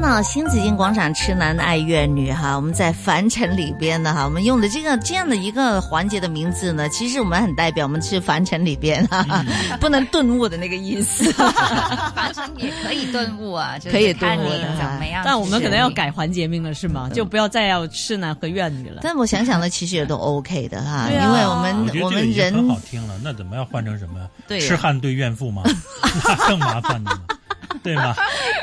那新紫金广场痴男爱怨女哈，我们在凡尘里边呢哈，我们用的这个这样的一个环节的名字呢，其实我们很代表我们是凡尘里边哈，不能顿悟的那个意思。凡尘也可以顿悟啊，可以顿悟，怎么样？但我们可能要改环节名了，是吗？就不要再要痴男和怨女了。但我想想呢，其实也都 OK 的哈，因为我们我们人很好听了，那怎么要换成什么对，痴汉对怨妇吗？那更麻烦呢。对吗？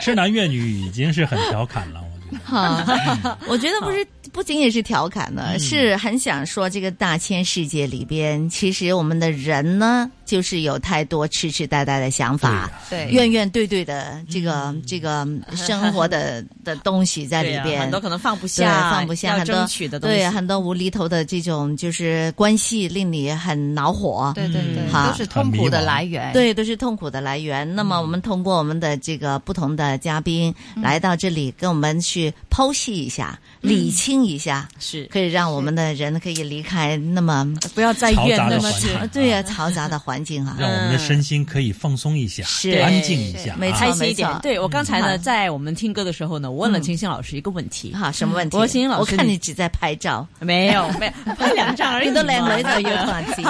痴男怨女已经是很调侃了，我觉得。我觉得不是，不仅仅是调侃呢，是很想说这个大千世界里边，其实我们的人呢。就是有太多痴痴呆呆的想法，对怨怨对对的这个这个生活的 的东西在里边，很多可能放不下，放不下很多对很多无厘头的这种就是关系令你很恼火，对对对，都是痛苦的来源，对都是痛苦的来源。那么我们通过我们的这个不同的嘉宾来到这里，跟我们去剖析一下，理清一下，是可以让我们的人可以离开那么不要再怨那么去，对呀，嘈杂的环。安静啊，让我们的身心可以放松一下，是安静一下，美心一点。对我刚才呢，在我们听歌的时候呢，我问了金星老师一个问题啊，什么问题？金星老师，我看你只在拍照，没有，没有拍 两张而已，都来了一有话题。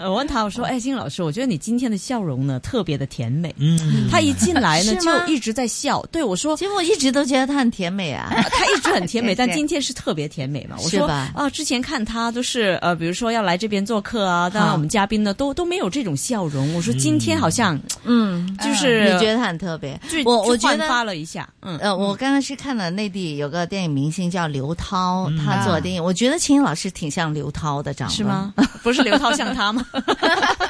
我问他，我说：“哎，金老师，我觉得你今天的笑容呢，特别的甜美。”嗯，他一进来呢，就一直在笑。对我说：“其实我一直都觉得他很甜美啊，他一直很甜美，但今天是特别甜美嘛。”我说：“啊，之前看他都是呃，比如说要来这边做客啊，当然我们嘉宾。”都都没有这种笑容。我说今天好像，嗯，就是你觉得他很特别，我我觉得发了一下。嗯，呃，我刚刚是看了内地有个电影明星叫刘涛，他做的电影，我觉得秦英老师挺像刘涛的，长得是吗？不是刘涛像他吗？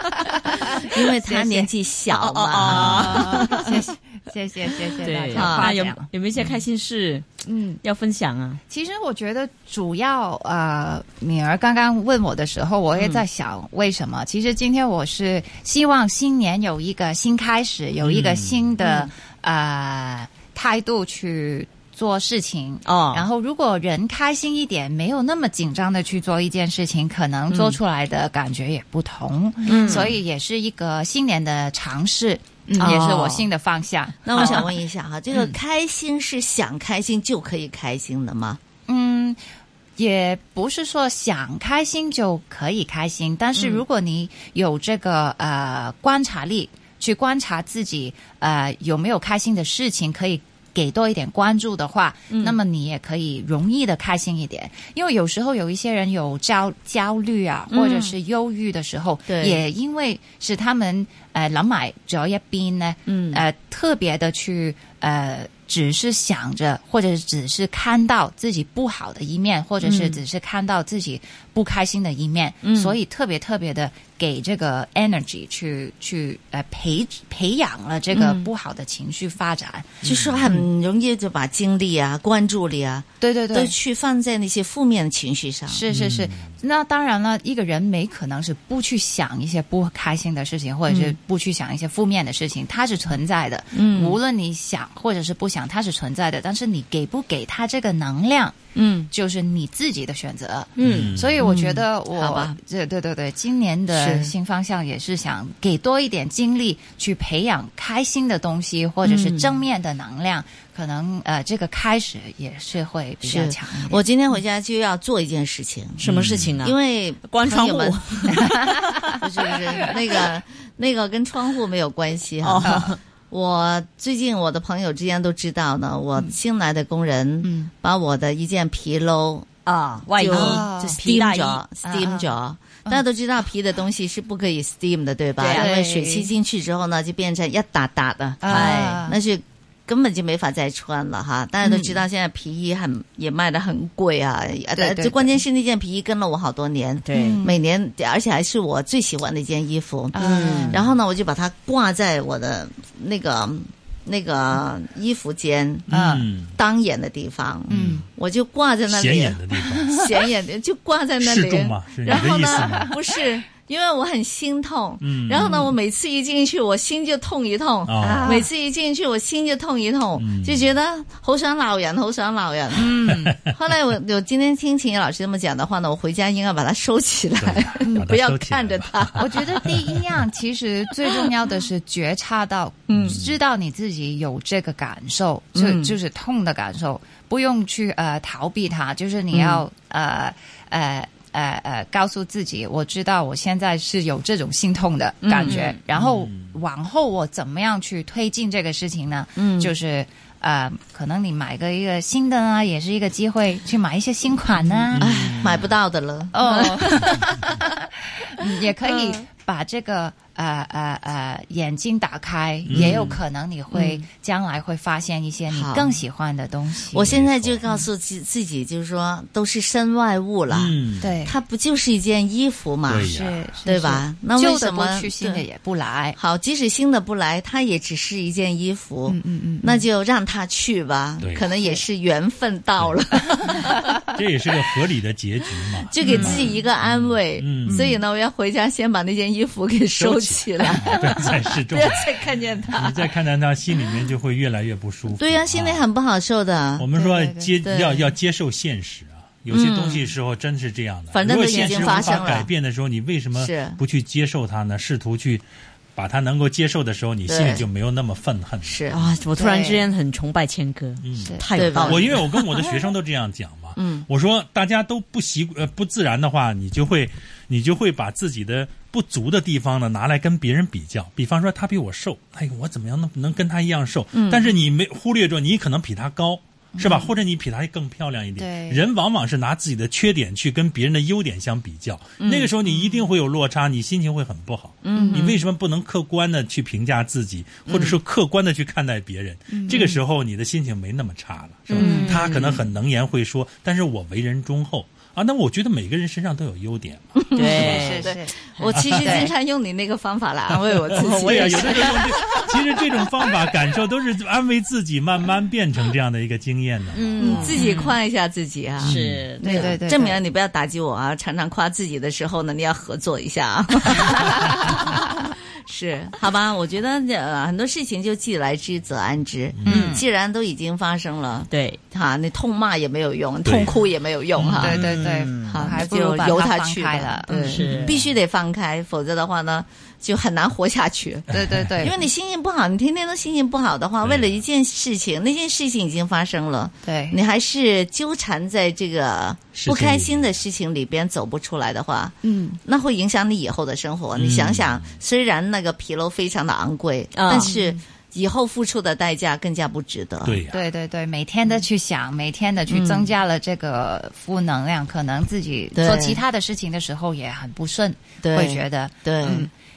因为他年纪小嘛。谢谢。谢谢谢谢大家分有有没有一些开心事？嗯，要分享啊。其实我觉得主要呃，敏儿刚刚问我的时候，我也在想为什么。其实今天我是希望新年有一个新开始，有一个新的呃态度去做事情。哦。然后如果人开心一点，没有那么紧张的去做一件事情，可能做出来的感觉也不同。嗯。所以也是一个新年的尝试。嗯，也是我新的方向。那我想问一下哈，这个开心是想开心就可以开心的吗？嗯，也不是说想开心就可以开心，但是如果你有这个呃观察力，去观察自己呃有没有开心的事情可以。给多一点关注的话，那么你也可以容易的开心一点。因为有时候有一些人有焦焦虑啊，或者是忧郁的时候，也因为是他们呃老买要一边呢，嗯、呃特别的去呃只是想着，或者只是看到自己不好的一面，或者是只是看到自己。不开心的一面，所以特别特别的给这个 energy 去去呃培培养了这个不好的情绪发展，就是很容易就把精力啊、关注力啊，对对对，都去放在那些负面的情绪上。是是是。那当然了，一个人没可能是不去想一些不开心的事情，或者是不去想一些负面的事情，它是存在的。嗯。无论你想或者是不想，它是存在的。但是你给不给他这个能量，嗯，就是你自己的选择。嗯。所以。我觉得我对对对对，今年的新方向也是想给多一点精力去培养开心的东西，或者是正面的能量。可能呃，这个开始也是会比较强。我今天回家就要做一件事情，什么事情呢？因为关窗户，不是不是那个 那个跟窗户没有关系哈。我最近我的朋友之间都知道呢，我新来的工人把我的一件皮褛。啊，外衣就 steam 着，steam 着，大家都知道皮的东西是不可以 steam 的，对吧？因为水汽进去之后呢，就变成一打打的，哎，那是根本就没法再穿了哈。大家都知道现在皮衣很也卖的很贵啊，对，就关键是那件皮衣跟了我好多年，对，每年而且还是我最喜欢的一件衣服，嗯，然后呢，我就把它挂在我的那个。那个衣服间嗯，当眼的地方，嗯，我就挂在那里显眼的地方，显眼的就挂在那里。然后呢？不是。因为我很心痛，嗯，然后呢，我每次一进去，我心就痛一痛，啊，每次一进去，我心就痛一痛，就觉得好想老人，好想老人，嗯。后来我我今天听秦老师这么讲的话呢，我回家应该把它收起来，不要看着它。我觉得第一样其实最重要的是觉察到，嗯，知道你自己有这个感受，就就是痛的感受，不用去呃逃避它，就是你要呃呃。呃呃，告诉自己，我知道我现在是有这种心痛的感觉，然后往后我怎么样去推进这个事情呢？嗯，就是呃，可能你买个一个新的啊，也是一个机会去买一些新款呢，买不到的了哦，也可以把这个。呃呃呃，眼睛打开，也有可能你会将来会发现一些你更喜欢的东西。我现在就告诉自自己，就是说都是身外物了，对，它不就是一件衣服嘛，对对吧？那为什么去，新的也不来？好，即使新的不来，它也只是一件衣服，嗯嗯嗯，那就让它去吧，可能也是缘分到了，这也是个合理的结局嘛，就给自己一个安慰。所以呢，我要回家先把那件衣服给收。起来，对，在示中。不要再看见他。你再看见他，心里面就会越来越不舒服。对呀，心里很不好受的。我们说接要要接受现实啊，有些东西时候真是这样的。反正都已经发生了。改变的时候，你为什么不去接受他呢？试图去把他能够接受的时候，你心里就没有那么愤恨。是啊，我突然之间很崇拜谦哥，嗯，太有道理。我因为我跟我的学生都这样讲嘛，嗯，我说大家都不习呃不自然的话，你就会你就会把自己的。不足的地方呢，拿来跟别人比较，比方说他比我瘦，哎，我怎么样能能跟他一样瘦？但是你没忽略着，你可能比他高，是吧？或者你比他更漂亮一点。人往往是拿自己的缺点去跟别人的优点相比较，那个时候你一定会有落差，你心情会很不好。你为什么不能客观的去评价自己，或者说客观的去看待别人？这个时候你的心情没那么差了，是吧？他可能很能言会说，但是我为人忠厚。啊，那我觉得每个人身上都有优点。对，是是，我其实经常用你那个方法来安慰我自己。我也有的时候 其实这种方法感受都是安慰自己，慢慢变成这样的一个经验的。嗯，自己夸一下自己啊，是对对对，证明你不要打击我啊。常常夸自己的时候呢，你要合作一下啊。是，好吧，我觉得很多事情就既来之则安之。嗯，既然都已经发生了，对，哈，那痛骂也没有用，痛哭也没有用，哈，对对对，好，就由他去吧，对，必须得放开，否则的话呢？就很难活下去，对对对，因为你心情不好，你天天都心情不好的话，为了一件事情，那件事情已经发生了，对，你还是纠缠在这个不开心的事情里边走不出来的话，嗯，那会影响你以后的生活。你想想，虽然那个疲劳非常的昂贵，但是以后付出的代价更加不值得。对，对对对，每天的去想，每天的去增加了这个负能量，可能自己做其他的事情的时候也很不顺，会觉得对。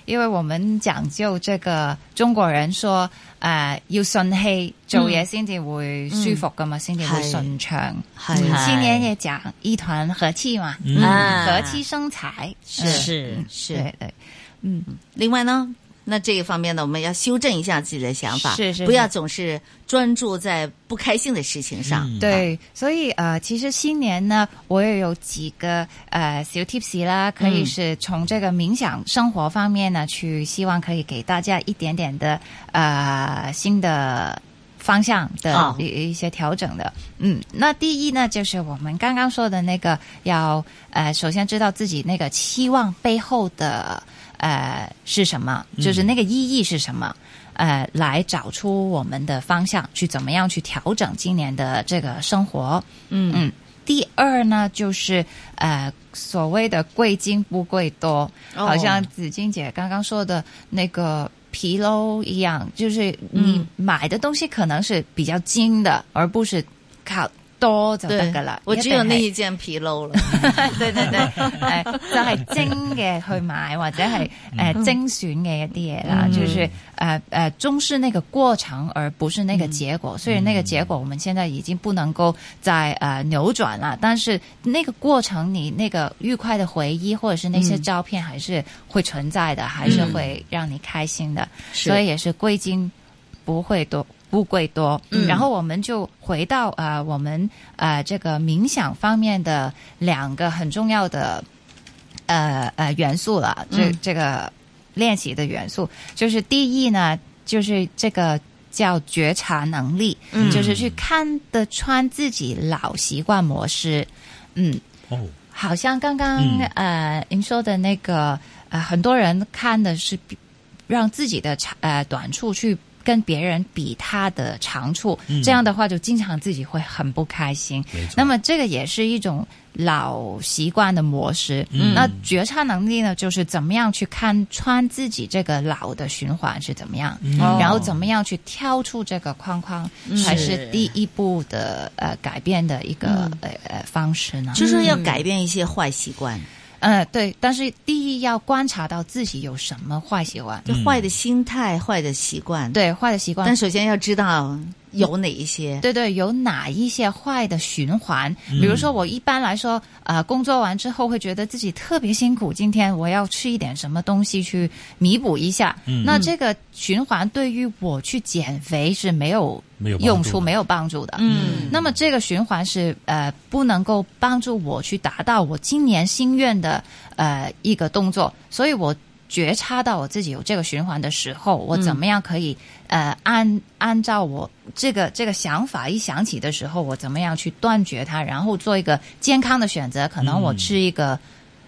因为我们讲究这个中国人说，诶，要顺气做嘢先至会舒服噶嘛，先至会顺畅。新年也讲一团和气嘛，嗯、和气生财，是是是，嗯。另外呢？那这一方面呢，我们要修正一下自己的想法，是是，不要总是专注在不开心的事情上。对，所以呃，其实新年呢，我也有几个呃小 tips 啦，可以是从这个冥想生活方面呢去，希望可以给大家一点点的呃新的方向的一一些调整的。嗯，那第一呢，就是我们刚刚说的那个，要呃首先知道自己那个期望背后的。呃，是什么？就是那个意义是什么？呃，来找出我们的方向，去怎么样去调整今年的这个生活。嗯嗯。第二呢，就是呃，所谓的贵精不贵多，好像紫金姐刚刚说的那个皮喽一样，就是你买的东西可能是比较精的，而不是靠。多就得噶啦，我只有呢件皮漏咯。对对对，就系精嘅去买或者系诶精选嘅一啲嘢啦，就是诶诶重视那个过程而不是那个结果，虽然那个结果我们现在已经不能够再诶扭转啦。但是那个过程你那个愉快的回忆或者是那些照片还是会存在的，还是会让你开心的。所以也是归经。不会多。不贵多，嗯，然后我们就回到啊，我们啊这个冥想方面的两个很重要的呃呃元素了，这这个练习的元素就是第一呢，就是这个叫觉察能力，嗯、就是去看得穿自己老习惯模式，嗯，哦，好像刚刚呃您说的那个呃很多人看的是让自己的长呃短处去。跟别人比他的长处，这样的话就经常自己会很不开心。那么这个也是一种老习惯的模式。那觉察能力呢，就是怎么样去看穿自己这个老的循环是怎么样，然后怎么样去跳出这个框框，才是第一步的呃改变的一个呃呃方式呢？就是要改变一些坏习惯。嗯，对。但是第一要观察到自己有什么坏习惯，就坏的心态、坏的习惯，对，坏的习惯。但首先要知道。有哪一些？对对，有哪一些坏的循环？比如说，我一般来说，呃，工作完之后会觉得自己特别辛苦，今天我要吃一点什么东西去弥补一下。那这个循环对于我去减肥是没有用处、没有帮助的。嗯。那么这个循环是呃不能够帮助我去达到我今年心愿的呃一个动作，所以我。觉察到我自己有这个循环的时候，我怎么样可以呃，按按照我这个这个想法一想起的时候，我怎么样去断绝它，然后做一个健康的选择？可能我吃一个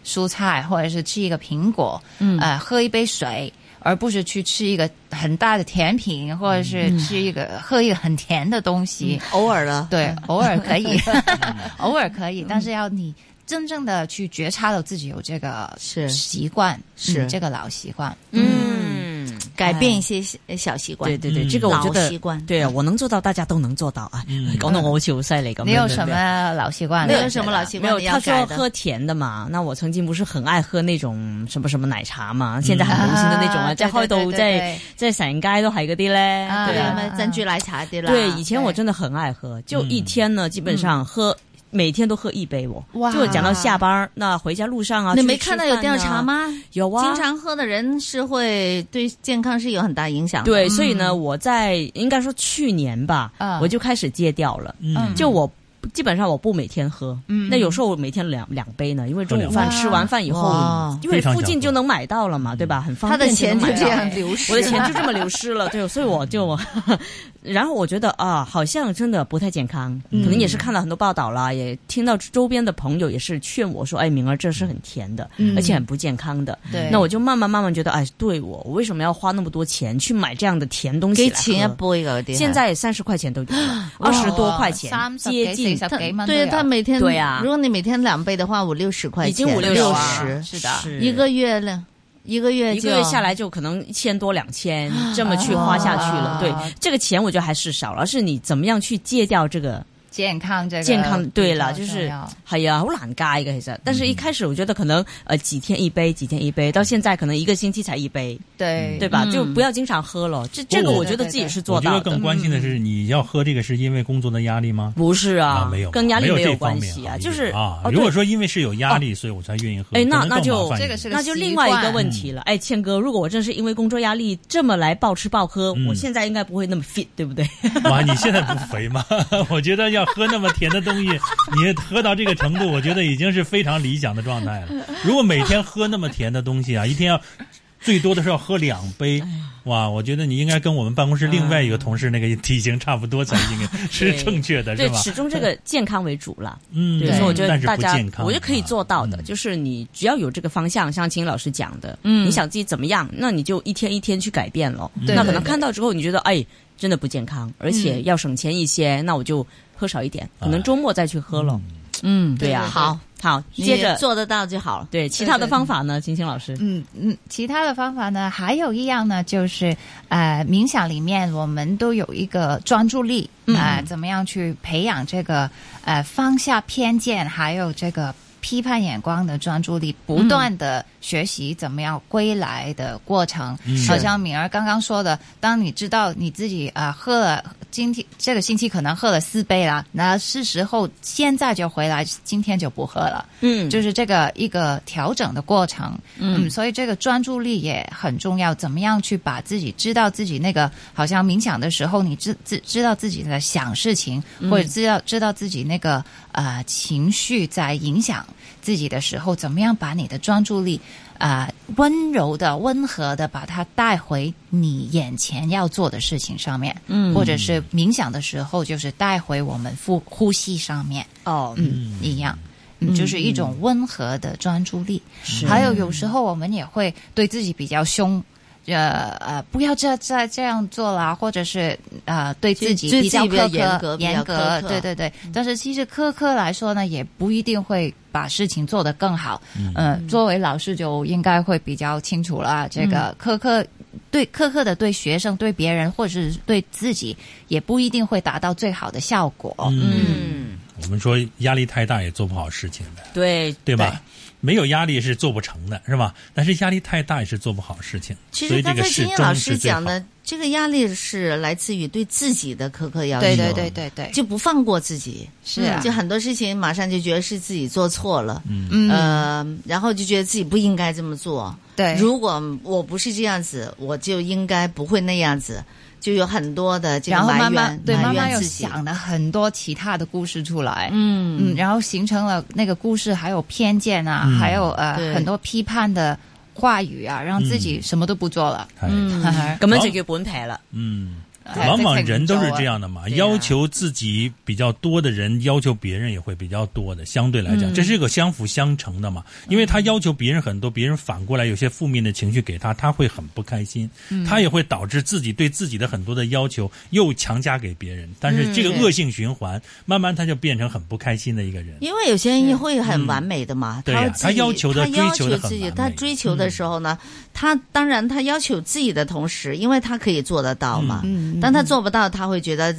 蔬菜，或者是吃一个苹果，呃，喝一杯水，而不是去吃一个很大的甜品，或者是吃一个喝一个很甜的东西，偶尔了，对，偶尔可以，偶尔可以，但是要你。真正的去觉察到自己有这个是习惯，是这个老习惯，嗯，改变一些小习惯，对对对，这个我觉得习惯，对，啊，我能做到，大家都能做到啊。广东我就是那个，没有什么老习惯，没有什么老习惯，没有，他说喝甜的嘛。那我曾经不是很爱喝那种什么什么奶茶嘛，现在很流行的那种啊，在开到在在成街都系嗰啲咧，对啊，珍珠奶茶啲啦。对，以前我真的很爱喝，就一天呢，基本上喝。每天都喝一杯我哇！就讲到下班，那回家路上啊，你没看到有调查吗？有啊。经常喝的人是会对健康是有很大影响。对，所以呢，我在应该说去年吧，我就开始戒掉了。嗯，就我基本上我不每天喝。嗯。那有时候我每天两两杯呢，因为中午饭吃完饭以后，因为附近就能买到了嘛，对吧？很方便。他的钱就这样流失，我的钱就这么流失了，对，所以我就。然后我觉得啊，好像真的不太健康，可能也是看了很多报道啦，也听到周边的朋友也是劝我说，哎，敏儿这是很甜的，而且很不健康的。对，那我就慢慢慢慢觉得，哎，对我，我为什么要花那么多钱去买这样的甜东西？给钱一杯，现在三十块钱都二十多块钱，接近。对，他每天对啊，如果你每天两杯的话，五六十块钱，已经五六十，是的，一个月呢。一个月一个月下来就可能一千多两千 这么去花下去了，对这个钱我觉得还是少，而是你怎么样去戒掉这个。健康这个健康对了，就是哎呀，好懒咖一个其实，但是一开始我觉得可能呃几天一杯，几天一杯，到现在可能一个星期才一杯，对对吧？就不要经常喝了。这这个我觉得自己是做到的。我觉得更关心的是，你要喝这个是因为工作的压力吗？不是啊，没有跟压力没有关系啊，就是啊，如果说因为是有压力，所以我才愿意喝。哎，那那就这个是那就另外一个问题了。哎，倩哥，如果我真是因为工作压力这么来暴吃暴喝，我现在应该不会那么 fit，对不对？哇，你现在不肥吗？我觉得要。喝那么甜的东西，你喝到这个程度，我觉得已经是非常理想的状态了。如果每天喝那么甜的东西啊，一天要最多的是要喝两杯，哇！我觉得你应该跟我们办公室另外一个同事那个体型差不多才应该 是正确的，是吧？始终这个健康为主了。嗯，所以说我觉得大家我就可以做到的，就是你只要有这个方向，像金老师讲的，嗯，你想自己怎么样，那你就一天一天去改变了。那可能看到之后，你觉得哎，真的不健康，而且要省钱一些，那我就。喝少一点，可能周末再去喝了。嗯，对呀，好好，接着做得到就好了。对，其他的方法呢，金青老师。嗯嗯，其他的方法呢，还有一样呢，就是呃，冥想里面我们都有一个专注力啊，怎么样去培养这个呃放下偏见，还有这个批判眼光的专注力，不断的。学习怎么样归来的过程？好像敏儿刚刚说的，当你知道你自己啊，喝了今天这个星期可能喝了四杯了，那是时候现在就回来，今天就不喝了。嗯，就是这个一个调整的过程。嗯，所以这个专注力也很重要。怎么样去把自己知道自己那个好像冥想的时候，你知知知道自己在想事情，或者知道知道自己那个呃情绪在影响。自己的时候，怎么样把你的专注力啊温柔的、温和的把它带回你眼前要做的事情上面，嗯，或者是冥想的时候，就是带回我们呼呼吸上面，哦，嗯，一样，就是一种温和的专注力。还有有时候我们也会对自己比较凶。呃呃，不要这这这样做啦，或者是呃，对自己比较严格，严格，对对对。但是其实苛刻来说呢，也不一定会把事情做得更好。嗯，作为老师就应该会比较清楚了。这个苛刻，对苛刻的对学生、对别人或者是对自己，也不一定会达到最好的效果。嗯，我们说压力太大也做不好事情的，对对吧？没有压力是做不成的，是吧？但是压力太大也是做不好事情。其实刚才金英老师讲的，这个压力是来自于对自己的苛刻要求，对对对对对，就不放过自己，是啊，就很多事情马上就觉得是自己做错了，嗯嗯，然后就觉得自己不应该这么做。对，如果我不是这样子，我就应该不会那样子。就有很多的，然后慢慢对，慢慢又想了很多其他的故事出来，嗯嗯，然后形成了那个故事，还有偏见啊，还有呃很多批判的话语啊，让自己什么都不做了，嗯，咁样就叫本撇了，嗯。往往人都是这样的嘛，要求自己比较多的人，要求别人也会比较多的。相对来讲，这是一个相辅相成的嘛。因为他要求别人很多，别人反过来有些负面的情绪给他，他会很不开心。他也会导致自己对自己的很多的要求又强加给别人。但是这个恶性循环，慢慢他就变成很不开心的一个人。因为有些人会很完美的嘛，他他要求的追求的自己，他追求的时候呢，他当然他要求自己的同时，因为他可以做得到嘛。当他做不到，他会觉得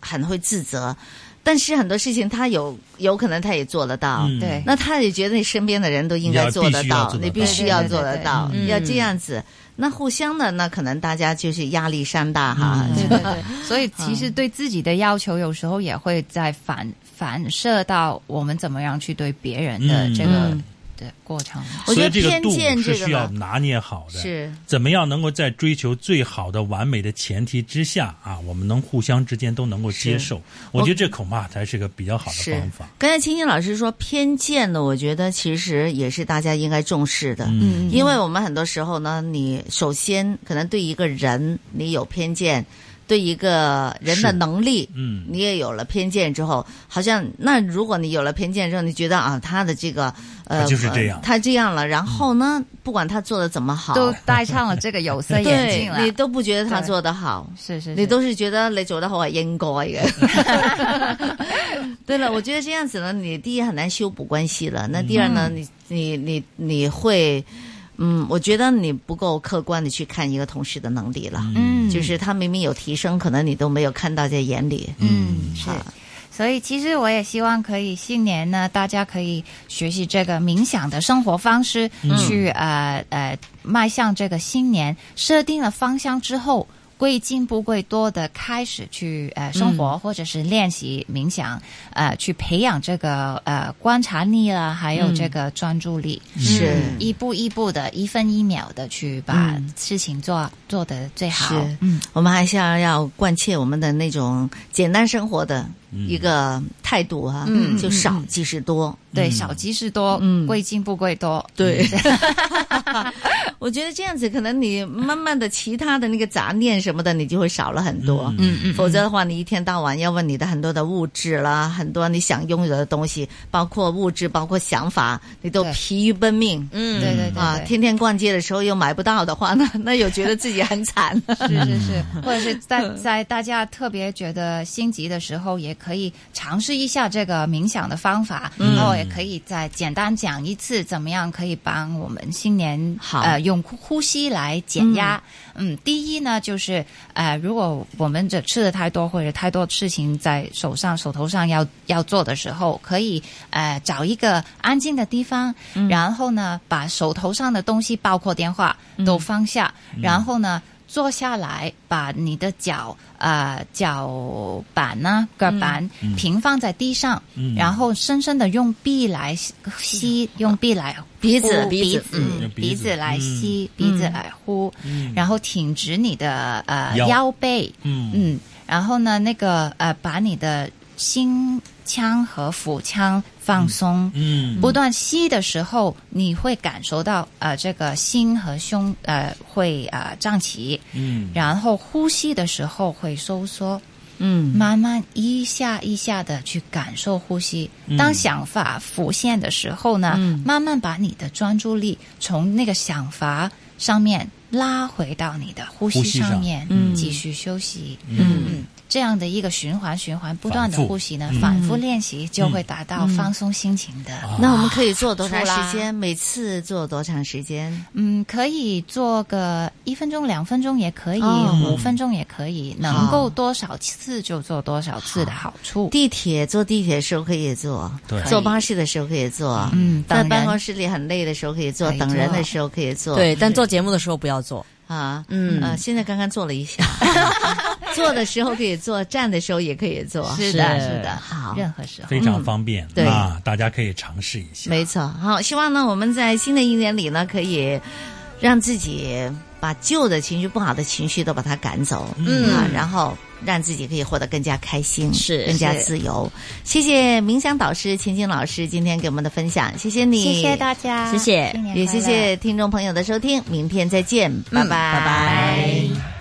很会自责。但是很多事情，他有有可能他也做得到。对，那他也觉得身边的人都应该做得到，你必须要做得到，要这样子。那互相的，那可能大家就是压力山大哈。所以其实对自己的要求，有时候也会在反反射到我们怎么样去对别人的这个。对，过程。我觉得这个度是需要拿捏好的，是怎么样能够在追求最好的、完美的前提之下啊，我们能互相之间都能够接受。我觉得这恐怕才是个比较好的方法。刚才青青老师说偏见呢，我觉得其实也是大家应该重视的，嗯，因为我们很多时候呢，你首先可能对一个人你有偏见。对一个人的能力，嗯，你也有了偏见之后，好像那如果你有了偏见之后，你觉得啊，他的这个呃，他就是这样，他这样了，然后呢，不管他做的怎么好，都戴上了这个有色眼镜了，你都不觉得他做的好，是是，你都是觉得你做的好应该。对了，我觉得这样子呢，你第一很难修补关系了，那第二呢，你你你你会。嗯，我觉得你不够客观的去看一个同事的能力了。嗯，就是他明明有提升，可能你都没有看到在眼里。嗯，是。所以其实我也希望可以新年呢，大家可以学习这个冥想的生活方式，去呃呃迈向这个新年，设定了方向之后。贵进步贵多的，开始去呃生活，或者是练习冥想，呃，去培养这个呃观察力啊，还有这个专注力，是一步一步的，一分一秒的去把事情做做的最好。嗯，我们还是要要贯彻我们的那种简单生活的。一个态度啊，就少即是多。对，少即是多。嗯，贵精不贵多。对，我觉得这样子，可能你慢慢的，其他的那个杂念什么的，你就会少了很多。嗯嗯。否则的话，你一天到晚要问你的很多的物质啦，很多你想拥有的东西，包括物质，包括想法，你都疲于奔命。嗯，对对对。啊，天天逛街的时候又买不到的话呢，那有觉得自己很惨。是是是，或者是在在大家特别觉得心急的时候也。可以尝试一下这个冥想的方法，然后也可以再简单讲一次怎么样可以帮我们新年好呃用呼吸来减压。嗯，第一呢就是呃如果我们这吃的太多或者太多事情在手上手头上要要做的时候，可以呃找一个安静的地方，然后呢把手头上的东西包括电话都放下，然后呢。坐下来，把你的脚啊脚板呢、脚板平放在地上，然后深深的用鼻来吸，用鼻来鼻子鼻子鼻子来吸，鼻子来呼，然后挺直你的呃腰背，嗯，然后呢，那个呃，把你的心腔和腹腔。放松，嗯，不断吸的时候，你会感受到呃，这个心和胸呃会呃胀起，嗯，然后呼吸的时候会收缩，嗯，慢慢一下一下的去感受呼吸。当想法浮现的时候呢，慢慢把你的专注力从那个想法上面拉回到你的呼吸上面，嗯，继续休息，嗯。这样的一个循环，循环不断的呼吸呢，反复练习就会达到放松心情的。那我们可以做多长时间？每次做多长时间？嗯，可以做个一分钟、两分钟也可以，五分钟也可以，能够多少次就做多少次的好处。地铁坐地铁的时候可以做，坐巴士的时候可以做，嗯，在办公室里很累的时候可以做，等人的时候可以做，对，但做节目的时候不要做啊。嗯，现在刚刚做了一下。坐的时候可以坐，站的时候也可以坐，是的，是的，好，任何时候非常方便啊，大家可以尝试一下。没错，好，希望呢，我们在新的一年里呢，可以让自己把旧的情绪、不好的情绪都把它赶走，嗯啊，然后让自己可以活得更加开心，是更加自由。谢谢冥想导师秦晶老师今天给我们的分享，谢谢你，谢谢大家，谢谢也谢谢听众朋友的收听，明天再见，拜拜，拜拜。